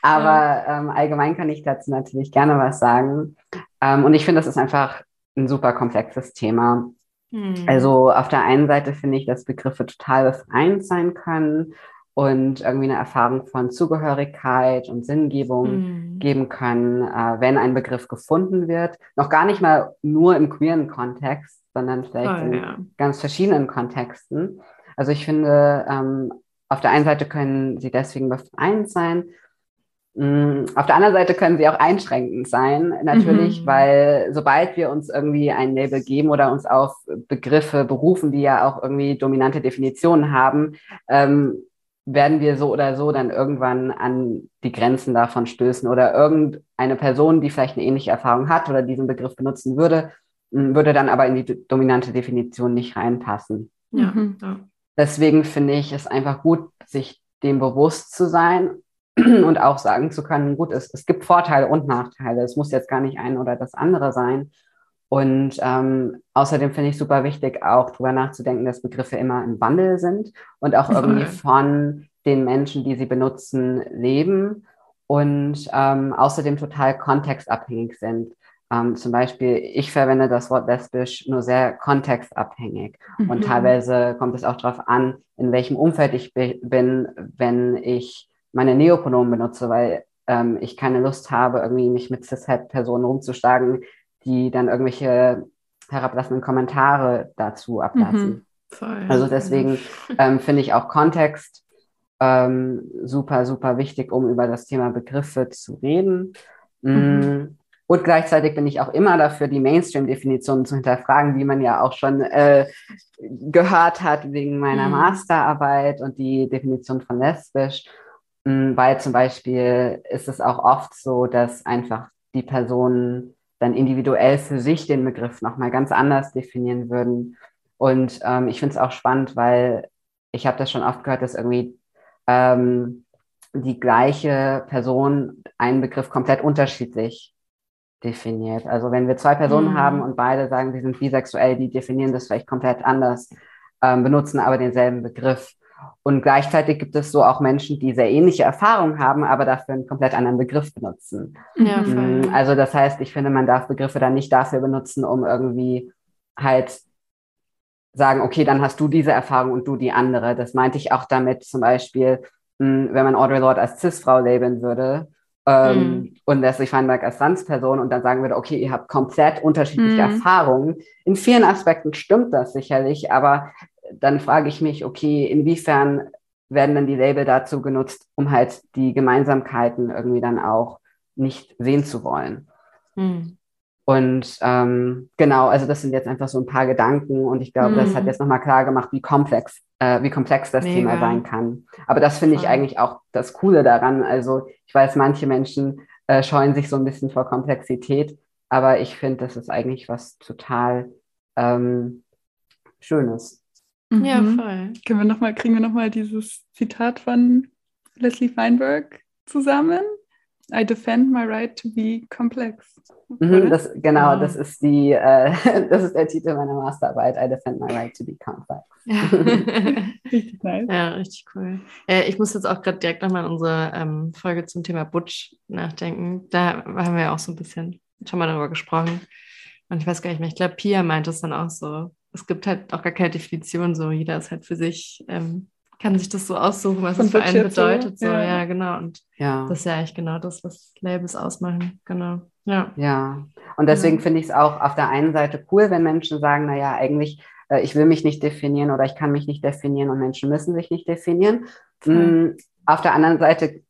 Aber ähm, allgemein kann ich dazu natürlich gerne was sagen. Ähm, und ich finde, das ist einfach ein super komplexes Thema. Hm. Also auf der einen Seite finde ich, dass Begriffe total befreiend sein können und irgendwie eine Erfahrung von Zugehörigkeit und Sinngebung Hm. geben können, äh, wenn ein Begriff gefunden wird. Noch gar nicht mal nur im queeren Kontext, sondern vielleicht Voll, in ja. ganz verschiedenen Kontexten. Also ich finde, ähm, auf der einen Seite können sie deswegen befreiend sein. Mm, Auf der anderen Seite können sie auch einschränkend sein, natürlich, Mhm. weil sobald wir uns irgendwie ein Label geben oder uns auf Begriffe berufen, die ja auch irgendwie dominante Definitionen haben, ähm, werden wir so oder so dann irgendwann an die Grenzen davon stößen oder irgendeine Person, die vielleicht eine ähnliche Erfahrung hat oder diesen Begriff benutzen würde, würde dann aber in die dominante Definition nicht reinpassen. Ja, Mhm. ja. Deswegen finde ich es einfach gut, sich dem bewusst zu sein [CLEARS THROAT] und auch sagen zu können, gut, es, es gibt Vorteile und Nachteile. Es muss jetzt gar nicht ein oder das andere sein. Und ähm, außerdem finde ich super wichtig, auch darüber nachzudenken, dass Begriffe immer im Wandel sind und auch irgendwie von den Menschen, die sie benutzen, leben und ähm, außerdem total kontextabhängig sind. Ähm, zum Beispiel, ich verwende das Wort lesbisch nur sehr kontextabhängig. Und Mhm. teilweise kommt es auch darauf an, in welchem Umfeld ich bi- bin, wenn ich meine Neopronomen benutze, weil ähm, ich keine Lust habe, irgendwie mich mit cis-het-Personen rumzuschlagen, die dann irgendwelche herablassenden Kommentare dazu ablassen. Voll. Also deswegen [LAUGHS] ähm, finde ich auch Kontext ähm, super, super wichtig, um über das Thema Begriffe zu reden. Mm, Mhm. Und gleichzeitig bin ich auch immer dafür, die Mainstream-Definitionen zu hinterfragen, wie man ja auch schon äh, gehört hat wegen meiner Mhm. Masterarbeit und die Definition von lesbisch. Mm, Weil zum Beispiel ist es auch oft so, dass einfach die Personen dann individuell für sich den Begriff nochmal ganz anders definieren würden. Und ähm, ich finde es auch spannend, weil ich habe das schon oft gehört, dass irgendwie ähm, die gleiche Person einen Begriff komplett unterschiedlich definiert. Also wenn wir zwei Personen Mhm. haben und beide sagen, sie sind bisexuell, die definieren das vielleicht komplett anders, ähm, benutzen aber denselben Begriff. Und gleichzeitig gibt es so auch Menschen, die sehr ähnliche Erfahrungen haben, aber dafür einen komplett anderen Begriff benutzen. Ja, Mhm. voll. Also das heißt, ich finde, man darf Begriffe dann nicht dafür benutzen, um irgendwie halt sagen, okay, dann hast du diese Erfahrung und du die andere. Das meinte ich auch damit zum Beispiel, mh, wenn man Audre Lorde als Cis-Frau labeln würde ähm, Mhm. und Leslie Feinberg als Transperson und dann sagen würde, okay, ihr habt komplett unterschiedliche Mhm. Erfahrungen. In vielen Aspekten stimmt das sicherlich, aber dann frage ich mich, okay, inwiefern werden dann die Label dazu genutzt, um halt die Gemeinsamkeiten irgendwie dann auch nicht sehen zu wollen. Hm. Und ähm, genau, also das sind jetzt einfach so ein paar Gedanken und ich glaube, das Mhm. hat jetzt nochmal klar gemacht, wie komplex, äh, wie komplex das Mega. Thema sein kann. Aber das finde ich eigentlich auch das Coole daran. Also ich weiß, manche Menschen äh, scheuen sich so ein bisschen vor Komplexität, aber ich finde, das ist eigentlich was total ähm, Schönes. Ja, Mhm. voll. Können wir noch mal, kriegen wir nochmal dieses Zitat von Leslie Feinberg zusammen? I defend my right to be complex. Mhm, das, genau, ja. das ist die, äh, [LAUGHS] das ist der Titel meiner Masterarbeit. I defend my right to be complex. [LAUGHS] Ja. richtig nice. Ja, richtig cool. Äh, ich muss jetzt auch gerade direkt nochmal an unsere ähm, Folge zum Thema Butch nachdenken. Da haben wir ja auch so ein bisschen schon mal darüber gesprochen. Und ich weiß gar nicht mehr, ich glaube, Pia meint es dann auch so. Es gibt halt auch gar keine Definition, so jeder ist halt für sich ähm, kann sich das so aussuchen, was es für einen bedeutet. So. Ja. ja. genau. Und ja. das ist ja eigentlich genau das, was Labels ausmachen. Genau. Ja. Ja. Und deswegen ja. finde ich es auch auf der einen Seite cool, wenn Menschen sagen, naja, eigentlich, äh, ich will mich nicht definieren oder ich kann mich nicht definieren und Menschen müssen sich nicht definieren. Mhm. Auf der anderen Seite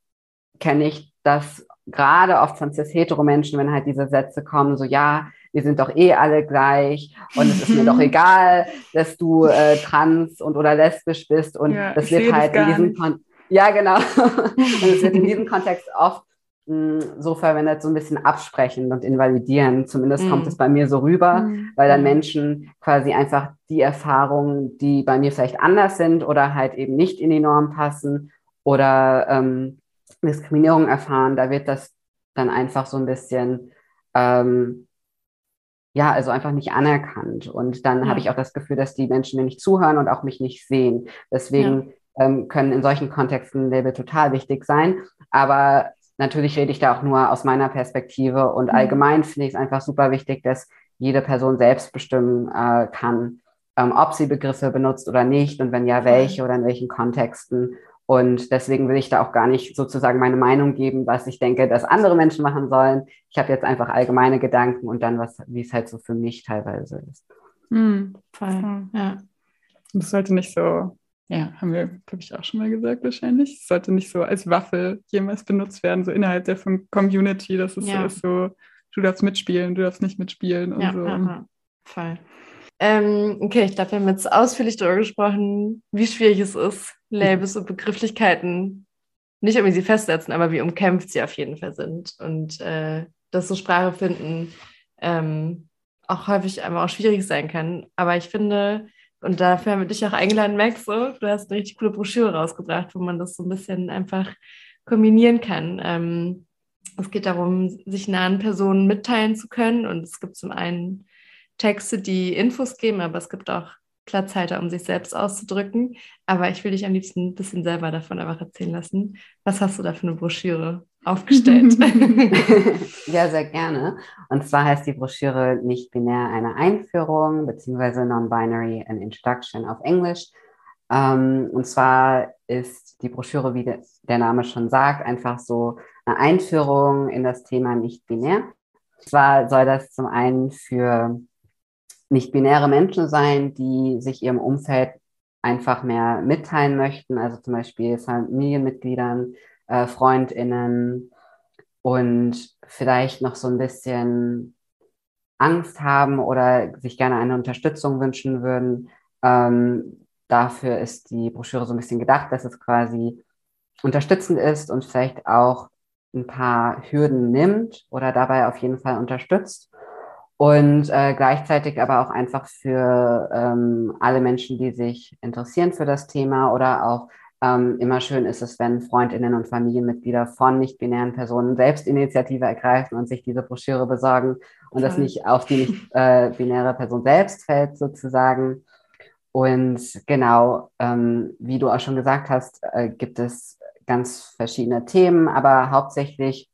kenne ich das gerade oft von cis-hetero-Menschen, wenn halt diese Sätze kommen, so ja, wir sind doch eh alle gleich und es ist mir doch [LAUGHS] egal, dass du äh, trans und oder lesbisch bist und ja, das wird halt in diesem Kon ja genau [LAUGHS] und es wird in diesem Kontext oft mh, hm, so verwendet, so ein bisschen absprechend und invalidierend. Zumindest mm. kommt es bei mir so rüber, mm. weil dann Menschen quasi einfach die Erfahrungen, die bei mir vielleicht anders sind oder halt eben nicht in die Norm passen oder ähm, Diskriminierung erfahren, da wird das dann einfach so ein bisschen ähm, ja, also einfach nicht anerkannt. Und dann ja. habe ich auch das Gefühl, dass die Menschen mir nicht zuhören und auch mich nicht sehen. Deswegen ja. ähm, können in solchen Kontexten Label total wichtig sein. Aber natürlich rede ich da auch nur aus meiner Perspektive. Und mhm. allgemein finde ich es einfach super wichtig, dass jede Person selbst bestimmen äh, kann, ähm, ob sie Begriffe benutzt oder nicht und wenn ja, welche oder in welchen Kontexten. Und deswegen will ich da auch gar nicht sozusagen meine Meinung geben, was ich denke, dass andere Menschen machen sollen. Ich habe jetzt einfach allgemeine Gedanken und dann, was, wie es halt so für mich teilweise ist. Mhm, voll. Ja. Das sollte nicht so, ja, haben wir, glaube ich, auch schon mal gesagt wahrscheinlich. Es sollte nicht so als Waffe jemals benutzt werden, so innerhalb der Community. Das ist, ja. so, du darfst mitspielen, du darfst nicht mitspielen und ja, so. Ja, voll. Ähm, okay, ich glaube, wir haben jetzt ausführlich darüber gesprochen, wie schwierig es ist, Labels und Begrifflichkeiten nicht irgendwie sie festsetzen, aber wie umkämpft sie auf jeden Fall sind. Und äh, dass so Sprache finden ähm, auch häufig einfach auch schwierig sein kann. Aber ich finde, und dafür haben wir dich auch eingeladen, Max, so, du hast eine richtig coole Broschüre rausgebracht, wo man das so ein bisschen einfach kombinieren kann. Ähm, es geht darum, sich nahen Personen mitteilen zu können. Und es gibt zum einen Texte, die Infos geben, aber es gibt auch Platzhalter, um sich selbst auszudrücken. Aber ich will dich am liebsten ein bisschen selber davon einfach erzählen lassen. Was hast du da für eine Broschüre aufgestellt? [LAUGHS] ja, sehr gerne. Und zwar heißt die Broschüre nicht binär eine Einführung, beziehungsweise Non-Binary an Introduction auf Englisch. Ähm, und zwar ist die Broschüre, wie der Name schon sagt, einfach so eine Einführung in das Thema nicht binär. Und zwar soll das zum einen für nicht-binäre Menschen sein, die sich ihrem Umfeld einfach mehr mitteilen möchten, also zum Beispiel Familienmitgliedern, äh, Freundinnen und vielleicht noch so ein bisschen Angst haben oder sich gerne eine Unterstützung wünschen würden. Ähm, dafür ist die Broschüre so ein bisschen gedacht, dass es quasi unterstützend ist und vielleicht auch ein paar Hürden nimmt oder dabei auf jeden Fall unterstützt und äh, gleichzeitig aber auch einfach für ähm, alle Menschen, die sich interessieren für das Thema oder auch ähm, immer schön ist es, wenn Freundinnen und Familienmitglieder von nicht-binären Personen selbst Initiative ergreifen und sich diese Broschüre besorgen und das nicht auf die nicht-binäre äh, Person selbst fällt sozusagen. Und genau, ähm, wie du auch schon gesagt hast, äh, gibt es ganz verschiedene Themen, aber hauptsächlich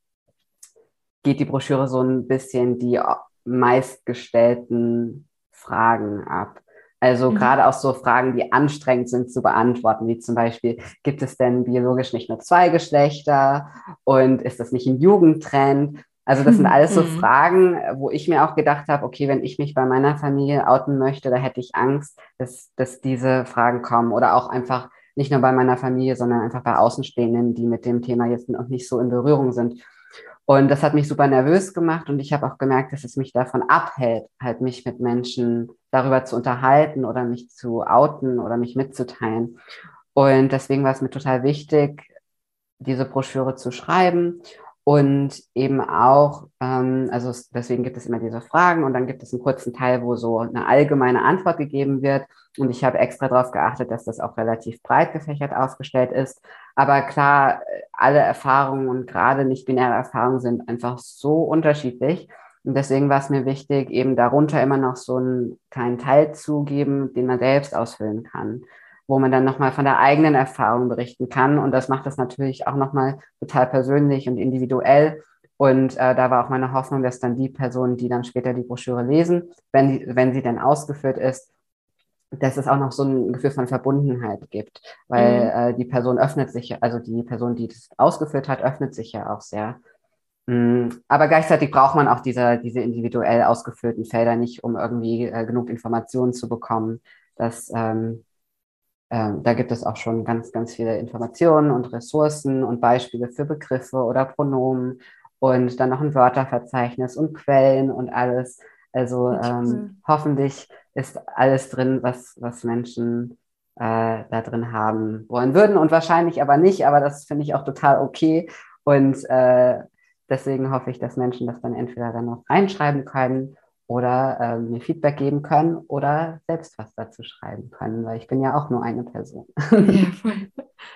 geht die Broschüre so ein bisschen die meistgestellten Fragen ab. Also mhm. gerade auch so Fragen, die anstrengend sind zu beantworten, wie zum Beispiel, gibt es denn biologisch nicht nur zwei Geschlechter und ist das nicht ein Jugendtrend? Also das sind [LAUGHS] alles so mhm. Fragen, wo ich mir auch gedacht habe, okay, wenn ich mich bei meiner Familie outen möchte, da hätte ich Angst, dass, dass diese Fragen kommen oder auch einfach nicht nur bei meiner Familie, sondern einfach bei Außenstehenden, die mit dem Thema jetzt noch nicht so in Berührung sind. Und das hat mich super nervös gemacht und ich habe auch gemerkt, dass es mich davon abhält, halt mich mit Menschen darüber zu unterhalten oder mich zu outen oder mich mitzuteilen. Und deswegen war es mir total wichtig, diese Broschüre zu schreiben. Und eben auch, ähm, also deswegen gibt es immer diese Fragen und dann gibt es einen kurzen Teil, wo so eine allgemeine Antwort gegeben wird. Und ich habe extra darauf geachtet, dass das auch relativ breit gefächert aufgestellt ist. Aber klar, alle Erfahrungen und gerade nicht-binäre Erfahrungen sind einfach so unterschiedlich. Und deswegen war es mir wichtig, eben darunter immer noch so einen kleinen Teil zu geben, den man selbst ausfüllen kann wo man dann nochmal von der eigenen Erfahrung berichten kann. Und das macht das natürlich auch nochmal total persönlich und individuell. Und äh, da war auch meine Hoffnung, dass dann die Personen, die dann später die Broschüre lesen, wenn, die, wenn sie dann ausgeführt ist, dass es auch noch so ein Gefühl von Verbundenheit gibt, weil mhm. äh, die Person öffnet sich, also die Person, die das ausgeführt hat, öffnet sich ja auch sehr. Mhm. Aber gleichzeitig braucht man auch diese, diese individuell ausgeführten Felder nicht, um irgendwie äh, genug Informationen zu bekommen. Das ähm, ähm, da gibt es auch schon ganz, ganz viele Informationen und Ressourcen und Beispiele für Begriffe oder Pronomen und dann noch ein Wörterverzeichnis und Quellen und alles. Also ähm, hoffentlich ist alles drin, was, was Menschen äh, da drin haben wollen würden und wahrscheinlich aber nicht, aber das finde ich auch total okay und äh, deswegen hoffe ich, dass Menschen das dann entweder dann noch reinschreiben können oder äh, mir Feedback geben können oder selbst was dazu schreiben können, weil ich bin ja auch nur eine Person. Ja, [LAUGHS] voll.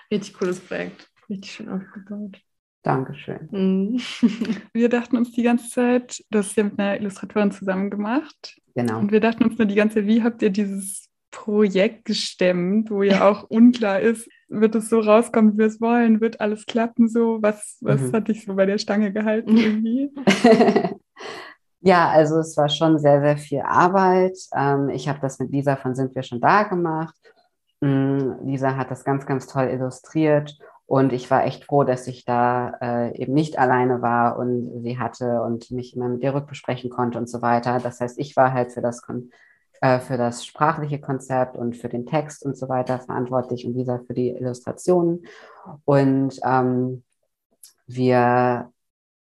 Richtig cooles Projekt. Richtig schön aufgebaut. Dankeschön. Mhm. [LAUGHS] Wir dachten uns die ganze Zeit, du hast ja mit einer Illustratorin zusammen gemacht. Genau. Und wir dachten uns nur die ganze Zeit, wie habt ihr dieses Projekt gestemmt, wo ja auch [LAUGHS] unklar ist, wird es so rauskommen, wie wir es wollen, wird alles klappen so? Was, was mhm. hat dich so bei der Stange gehalten irgendwie? Ja, also es war schon sehr, sehr viel Arbeit. Ähm, ich habe das mit Lisa von Sind wir schon da gemacht. Ähm, Lisa hat das ganz, ganz toll illustriert und ich war echt froh, dass ich da äh, eben nicht alleine war und sie hatte und mich immer mit ihr rückbesprechen konnte und so weiter. Das heißt, ich war halt für das, äh, für das sprachliche Konzept und für den Text und so weiter verantwortlich und Lisa für die Illustrationen. Und ähm, wir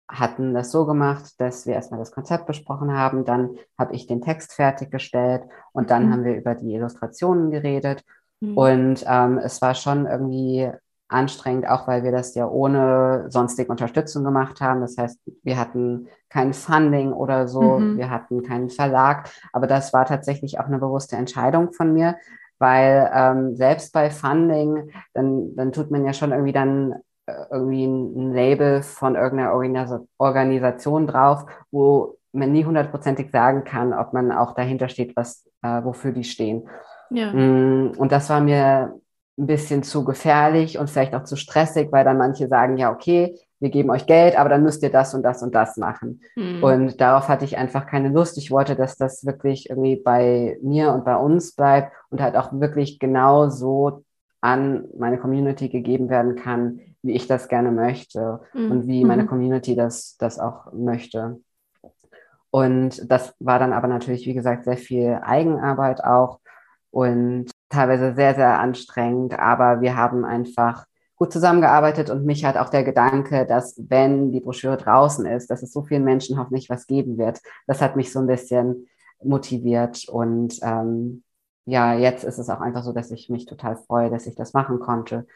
hatten das so gemacht, dass wir erstmal das Konzept besprochen haben, dann habe ich den Text fertiggestellt und dann mhm. haben wir über die Illustrationen geredet. Mhm. Und ähm, es war schon irgendwie anstrengend, auch weil wir das ja ohne sonstige Unterstützung gemacht haben. Das heißt, wir hatten kein Funding oder so, mhm. wir hatten keinen Verlag, aber das war tatsächlich auch eine bewusste Entscheidung von mir, weil ähm, selbst bei Funding, dann, dann tut man ja schon irgendwie dann irgendwie ein Label von irgendeiner Organisation drauf, wo man nie hundertprozentig sagen kann, ob man auch dahinter steht, was, äh, wofür die stehen. Ja. Mm, und das war mir ein bisschen zu gefährlich und vielleicht auch zu stressig, weil dann manche sagen, ja, okay, wir geben euch Geld, aber dann müsst ihr das und das und das machen. Mhm. Und darauf hatte ich einfach keine Lust. Ich wollte, dass das wirklich irgendwie bei mir und bei uns bleibt und halt auch wirklich genau so an meine Community gegeben werden kann, wie ich das gerne möchte mhm. und wie meine mhm. Community das, das auch möchte. Und das war dann aber natürlich, wie gesagt, sehr viel Eigenarbeit auch und teilweise sehr, sehr anstrengend. Aber wir haben einfach gut zusammengearbeitet und mich hat auch der Gedanke, dass wenn die Broschüre draußen ist, dass es so vielen Menschen hoffentlich was geben wird. Das hat mich so ein bisschen motiviert und ähm, ja, jetzt ist es auch einfach so, dass ich mich total freue, dass ich das machen konnte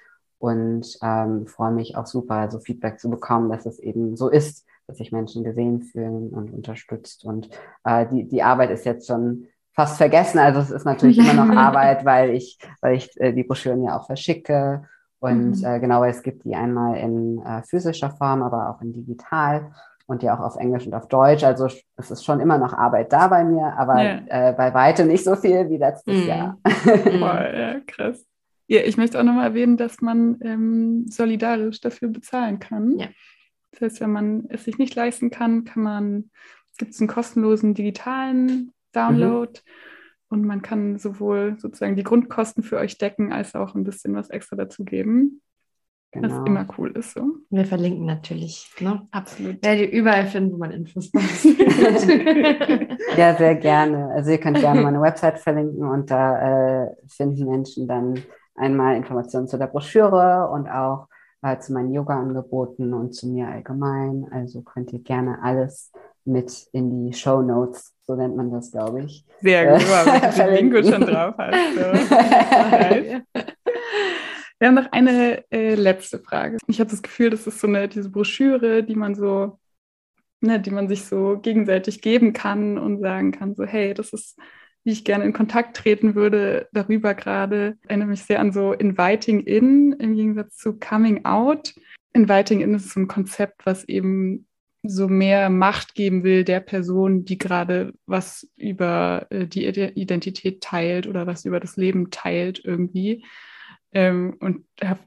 und ähm, freue mich auch super, so Feedback zu bekommen, dass es eben so ist, dass sich Menschen gesehen fühlen und unterstützt. Und äh, die, die Arbeit ist jetzt schon fast vergessen. Also es ist natürlich immer noch [LAUGHS] Arbeit, weil ich, weil ich äh, die Broschüren ja auch verschicke. Und mhm. äh, genau, es gibt die einmal in äh, physischer Form, aber auch in digital und ja auch auf Englisch und auf Deutsch. Also es ist schon immer noch Arbeit da bei mir, aber ja. äh, bei weitem nicht so viel wie letztes mhm. Jahr. Voll, [LAUGHS] ja, krass. Ja, ich möchte auch nochmal erwähnen, dass man ähm, solidarisch dafür bezahlen kann. Ja. Das heißt, wenn man es sich nicht leisten kann, kann man, gibt es einen kostenlosen digitalen Download mhm. und man kann sowohl sozusagen die Grundkosten für euch decken, als auch ein bisschen was extra dazu geben. Genau. Was immer cool ist. So. Wir verlinken natürlich. Ne? Absolut. Werdet ihr überall finden, wo man Infos [LAUGHS] macht. [LAUGHS] ja, sehr gerne. Also ihr könnt gerne meine Website verlinken und da äh, finden Menschen dann einmal Informationen zu der Broschüre und auch äh, zu meinen Yoga-Angeboten und zu mir allgemein. Also könnt ihr gerne alles mit in die Show Notes, so nennt man das, glaube ich. Sehr gut, weil du den Link schon drauf hast. So. [LAUGHS] Wir haben noch eine äh, letzte Frage. Ich habe das Gefühl, das ist so eine diese Broschüre, die man so, ne, die man sich so gegenseitig geben kann und sagen kann, so hey, das ist wie ich gerne in Kontakt treten würde, darüber gerade. Erinnere mich sehr an so Inviting In im Gegensatz zu Coming Out. Inviting In ist so ein Konzept, was eben so mehr Macht geben will der Person, die gerade was über äh, die Identität teilt oder was über das Leben teilt irgendwie. Ähm, und ich habe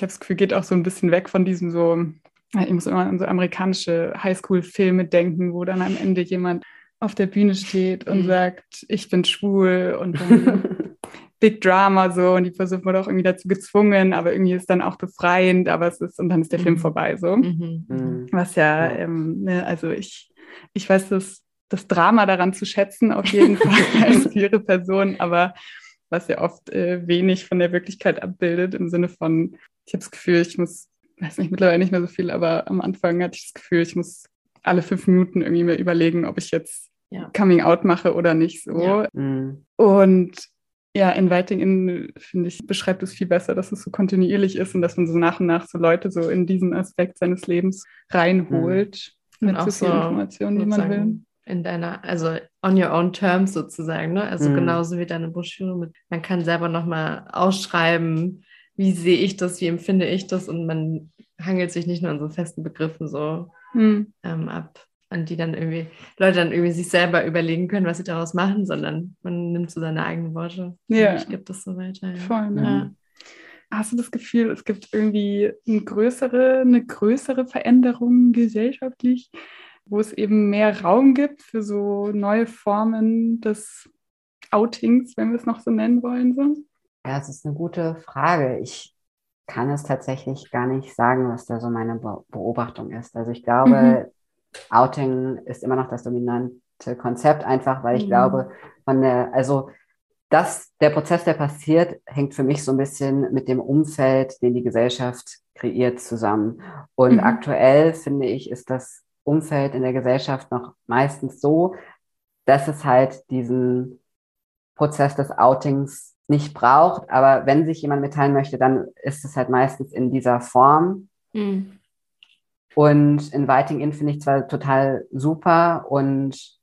das Gefühl, geht auch so ein bisschen weg von diesem so, ich muss immer an so amerikanische Highschool-Filme denken, wo dann am Ende jemand auf der Bühne steht und mhm. sagt, ich bin schwul und dann [LAUGHS] Big Drama so und die Person wurde auch irgendwie dazu gezwungen, aber irgendwie ist dann auch befreiend, aber es ist und dann ist der mhm. Film vorbei so. Mhm. mhm. Was ja, ähm, ne, also ich, ich weiß das, das Drama daran zu schätzen, auf jeden [LAUGHS] Fall als queere Person, aber was ja oft äh, wenig von der Wirklichkeit abbildet, im Sinne von, ich habe das Gefühl, ich muss, weiß nicht, mittlerweile nicht mehr so viel, aber am Anfang hatte ich das Gefühl, ich muss alle fünf Minuten irgendwie mir überlegen, ob ich jetzt ja. Coming Out mache oder nicht so. Ja. Mhm. Und ja, Inviting In, finde ich, beschreibt es viel besser, dass es so kontinuierlich ist und dass man so nach und nach so Leute so in diesen Aspekt seines Lebens reinholt mhm. mit so viel Informationen, die man will. In deiner, also on your own terms sozusagen, ne? Also mhm. genauso wie deine Broschüre mit, man kann selber nochmal ausschreiben, wie sehe ich das, wie empfinde ich das und man hangelt sich nicht nur an so festen Begriffen so mhm. ähm, ab an die dann irgendwie Leute dann irgendwie sich selber überlegen können, was sie daraus machen, sondern man nimmt so seine eigenen Worte ja. und gibt das so weiter. Ja. Voll, ne? ja. Hast du das Gefühl, es gibt irgendwie eine größere, eine größere Veränderung gesellschaftlich, wo es eben mehr Raum gibt für so neue Formen des Outings, wenn wir es noch so nennen wollen? So? Ja, es ist eine gute Frage. Ich kann es tatsächlich gar nicht sagen, was da so meine Beobachtung ist. Also ich glaube, mhm Outing ist immer noch das dominante Konzept, einfach weil ich mhm. glaube, von der, also das, der Prozess, der passiert, hängt für mich so ein bisschen mit dem Umfeld, den die Gesellschaft kreiert, zusammen. Und mhm. aktuell finde ich, ist das Umfeld in der Gesellschaft noch meistens so, dass es halt diesen Prozess des Outings nicht braucht. Aber wenn sich jemand mitteilen möchte, dann ist es halt meistens in dieser Form. Mhm. Und Inviting In finde ich zwar total super und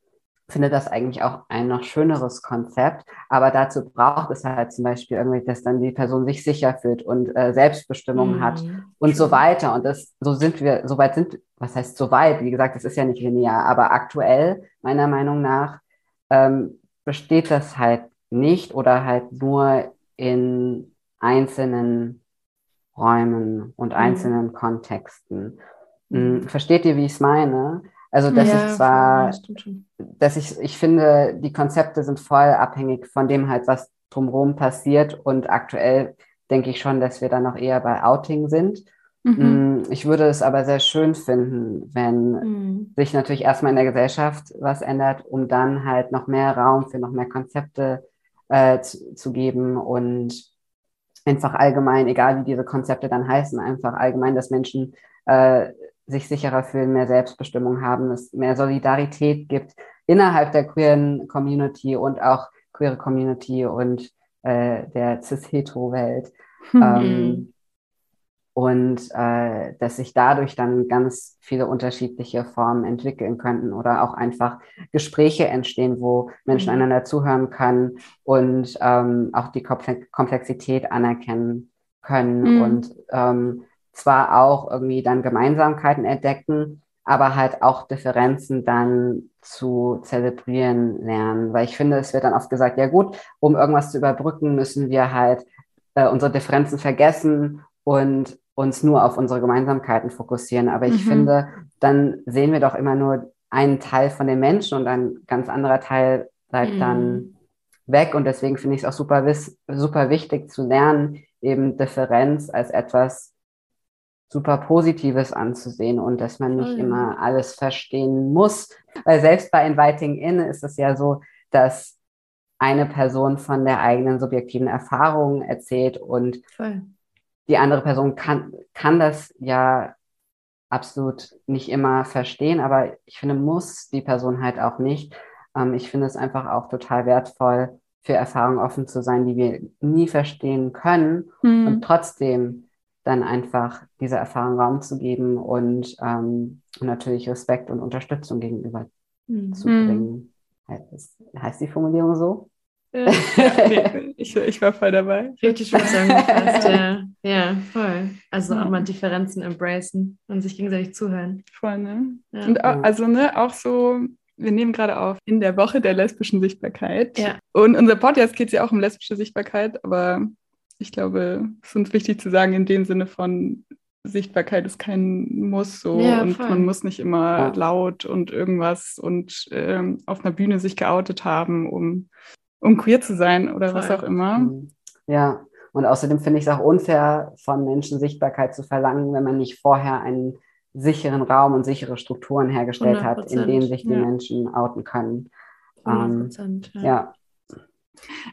finde das eigentlich auch ein noch schöneres Konzept, aber dazu braucht es halt zum Beispiel irgendwie, dass dann die Person sich sicher fühlt und äh, Selbstbestimmung mhm. hat und so weiter. Und das, so sind wir, so weit sind, was heißt so weit? Wie gesagt, es ist ja nicht linear, aber aktuell, meiner Meinung nach, ähm, besteht das halt nicht oder halt nur in einzelnen Räumen und mhm. einzelnen Kontexten. Mhm. Versteht ihr, wie ich es meine? Also, dass ja, ich zwar, dass ich, ich finde, die Konzepte sind voll abhängig von dem halt, was drumherum passiert. Und aktuell denke ich schon, dass wir dann noch eher bei Outing sind. Mhm. Mm, ich würde es aber sehr schön finden, wenn mhm. sich natürlich erstmal in der Gesellschaft was ändert, um dann halt noch mehr Raum für noch mehr Konzepte äh, zu, zu geben und einfach allgemein, egal wie diese Konzepte dann heißen, einfach allgemein, dass Menschen äh, sich sicherer fühlen, mehr Selbstbestimmung haben, es mehr Solidarität gibt innerhalb der queeren Community und auch queere Community und äh, der cis-hetero-Welt. Mhm. Ähm, und äh, dass sich dadurch dann ganz viele unterschiedliche Formen entwickeln könnten oder auch einfach Gespräche entstehen, wo Menschen mhm. einander zuhören können und ähm, auch die Komplexität anerkennen können mhm. und ähm, zwar auch irgendwie dann Gemeinsamkeiten entdecken, aber halt auch Differenzen dann zu zelebrieren lernen. Weil ich finde, es wird dann oft gesagt, ja gut, um irgendwas zu überbrücken, müssen wir halt äh, unsere Differenzen vergessen und uns nur auf unsere Gemeinsamkeiten fokussieren. Aber ich mhm. finde, dann sehen wir doch immer nur einen Teil von den Menschen und ein ganz anderer Teil bleibt mhm. dann weg. Und deswegen finde ich es auch super, super wichtig zu lernen, eben Differenz als etwas super Positives anzusehen und dass man nicht oh, immer alles verstehen muss. Weil selbst bei Inviting In ist es ja so, dass eine Person von der eigenen subjektiven Erfahrung erzählt und Voll. die andere Person kann, kann das ja absolut nicht immer verstehen, aber ich finde, muss die Person halt auch nicht. Ähm, ich finde es einfach auch total wertvoll für Erfahrungen offen zu sein, die wir nie verstehen können hm. und trotzdem dann einfach dieser Erfahrung Raum zu geben und, ähm, natürlich Respekt und Unterstützung gegenüber hm. zu bringen. Heißt, heißt die Formulierung so? ja, nee, [LAUGHS] ich, ich war voll dabei. Richtig schön zusammengefasst, ja. [LAUGHS] Ja, voll. Also auch mal Differenzen embracen und sich gegenseitig zuhören. Voll, ne? Ja. Und auch, also, ne, auch so, wir nehmen gerade auf in der Woche der lesbischen Sichtbarkeit. Ja. Und unser Podcast geht ja auch um lesbische Sichtbarkeit, aber ich glaube, es ist uns wichtig zu sagen, in dem Sinne von Sichtbarkeit ist kein Muss so ja, und man muss nicht immer ja. laut und irgendwas und ähm, auf einer Bühne sich geoutet haben, um, um queer zu sein oder voll. was auch immer. Mhm. Ja, und außerdem finde ich es auch unfair, von Menschen Sichtbarkeit zu verlangen, wenn man nicht vorher einen sicheren Raum und sichere Strukturen hergestellt hat, in denen sich die ja. Menschen outen können. Ähm, ja. ja.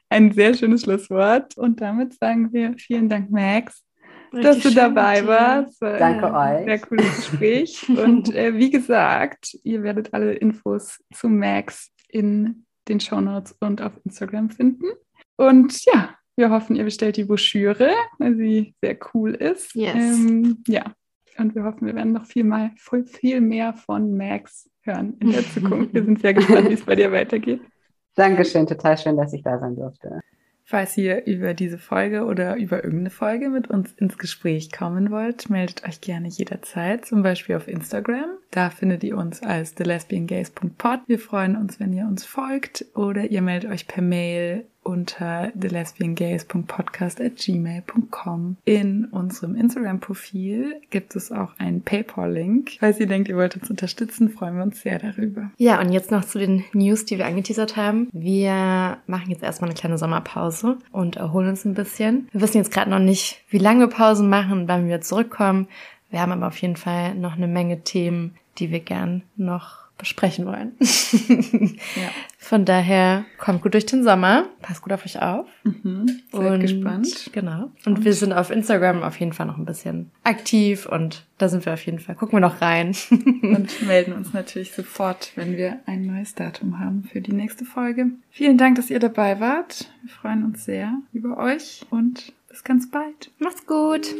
Ein sehr schönes Schlusswort. Und damit sagen wir vielen Dank, Max, Richtig dass du dabei schön, warst. Danke euch. Sehr cooles Gespräch. [LAUGHS] Und äh, wie gesagt, ihr werdet alle Infos zu Max in den Show Notes und auf Instagram finden. Und ja, wir hoffen, ihr bestellt die Broschüre, weil sie sehr cool ist. Yes. Ähm, ja, und wir hoffen, wir werden noch viel, mal, viel mehr von Max hören in der [LAUGHS] Zukunft. Wir sind sehr gespannt, wie es bei dir weitergeht. Dankeschön, total schön, dass ich da sein durfte. Falls ihr über diese Folge oder über irgendeine Folge mit uns ins Gespräch kommen wollt, meldet euch gerne jederzeit, zum Beispiel auf Instagram. Da findet ihr uns als thelesbiangays.pod. Wir freuen uns, wenn ihr uns folgt oder ihr meldet euch per Mail unter thelesbiangays.podcast.gmail.com. In unserem Instagram-Profil gibt es auch einen PayPal-Link. Falls ihr denkt, ihr wollt uns unterstützen, freuen wir uns sehr darüber. Ja, und jetzt noch zu den News, die wir angeteasert haben. Wir machen jetzt erstmal eine kleine Sommerpause und erholen uns ein bisschen. Wir wissen jetzt gerade noch nicht, wie lange Pausen machen, wann wir zurückkommen. Wir haben aber auf jeden Fall noch eine Menge Themen, die wir gern noch besprechen wollen. [LAUGHS] ja. Von daher kommt gut durch den Sommer, passt gut auf euch auf. Mhm, seid und, gespannt. Genau. Und, und, wir sind auf Instagram auf jeden Fall noch ein bisschen aktiv und da sind wir auf jeden Fall. Gucken wir noch rein. [LAUGHS] und melden uns natürlich sofort, wenn wir ein neues Datum haben für die nächste Folge. Vielen Dank, dass ihr dabei wart. Wir freuen uns sehr über euch und bis ganz bald. Macht's gut.